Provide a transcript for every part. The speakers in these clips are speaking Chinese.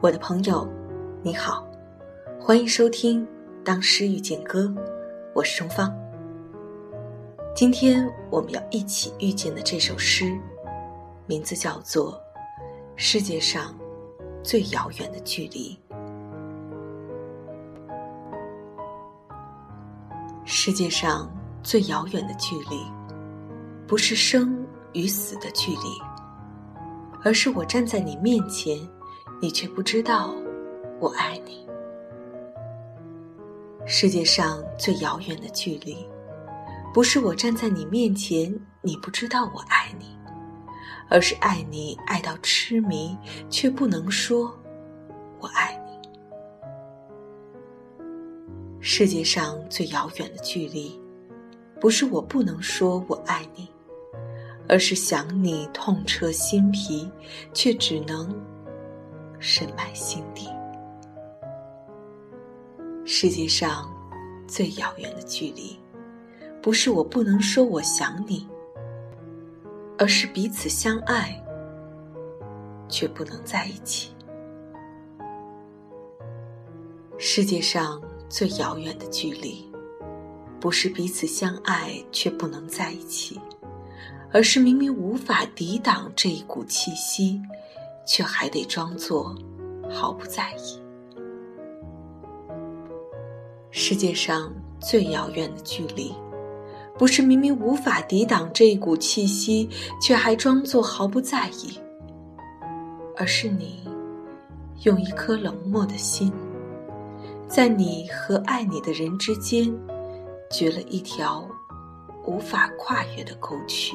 我的朋友，你好，欢迎收听《当诗遇见歌》，我是钟芳。今天我们要一起遇见的这首诗，名字叫做《世界上最遥远的距离》。世界上最遥远的距离，不是生与死的距离。而是我站在你面前，你却不知道我爱你。世界上最遥远的距离，不是我站在你面前，你不知道我爱你，而是爱你爱到痴迷，却不能说“我爱你”。世界上最遥远的距离，不是我不能说我爱你。而是想你痛彻心脾，却只能深埋心底。世界上最遥远的距离，不是我不能说我想你，而是彼此相爱，却不能在一起。世界上最遥远的距离，不是彼此相爱却不能在一起。而是明明无法抵挡这一股气息，却还得装作毫不在意。世界上最遥远的距离，不是明明无法抵挡这一股气息，却还装作毫不在意，而是你用一颗冷漠的心，在你和爱你的人之间，掘了一条无法跨越的沟渠。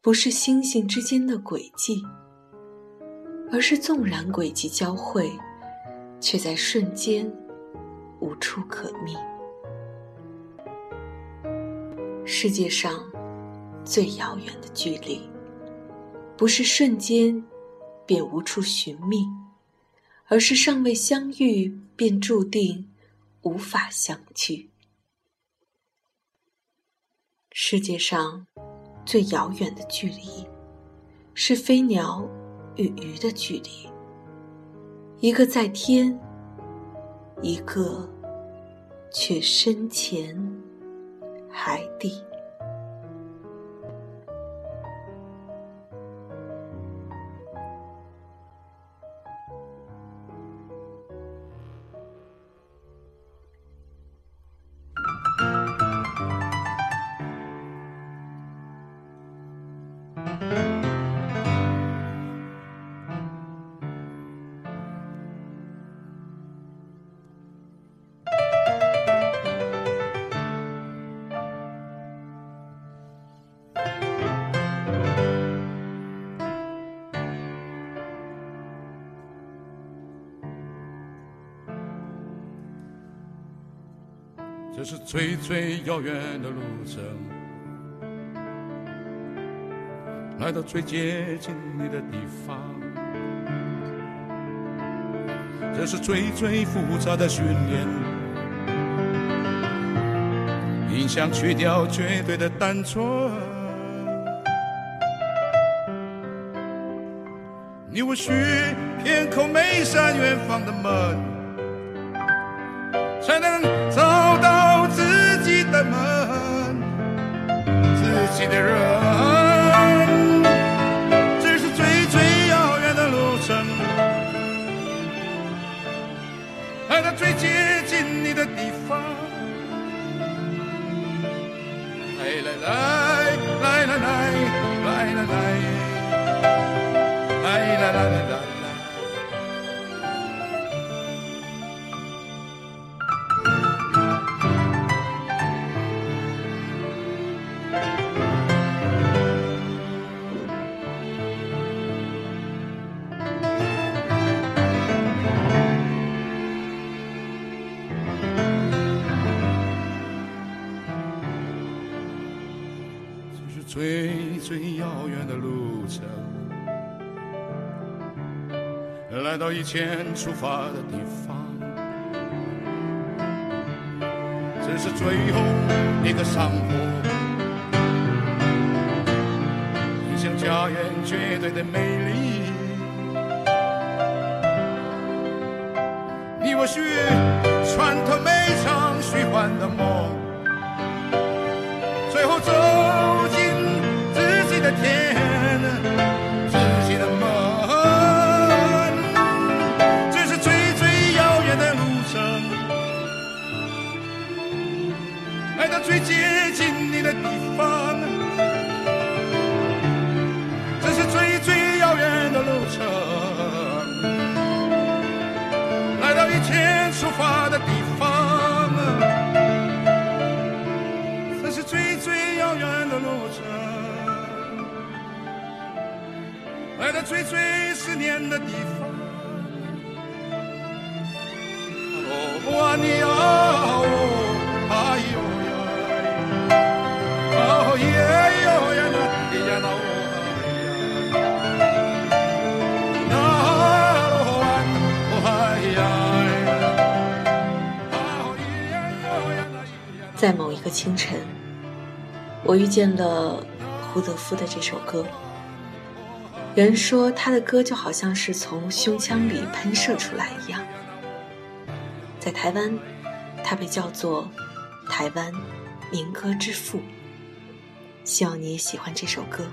不是星星之间的轨迹，而是纵然轨迹交汇，却在瞬间无处可觅。世界上最遥远的距离，不是瞬间便无处寻觅，而是尚未相遇便注定无法相聚。世界上。最遥远的距离，是飞鸟与鱼的距离。一个在天，一个却深潜海底。这是最最遥远的路程，来到最接近你的地方。这是最最复杂的训练，影响去掉绝对的单纯。你我需偏叩每扇远方的门，才能找到。的门，自己的人，这是最最遥远的路程，来到最接近你的地方，来来来来来来来来最最遥远的路程，来到以前出发的地方，这是最后一个山坡，印象家园绝对的美丽。你我许的地方，这是最最遥远的路程。来到最最思念的地方，哦，你啊，哦，哎呦呀，哦耶哟呀那呀那在某一个清晨，我遇见了胡德夫的这首歌。有人说他的歌就好像是从胸腔里喷射出来一样。在台湾，他被叫做“台湾民歌之父”。希望你也喜欢这首歌。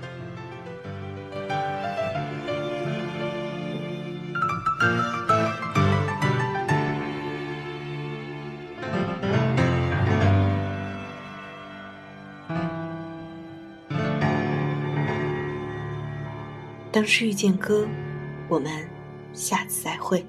当时遇见歌，我们下次再会。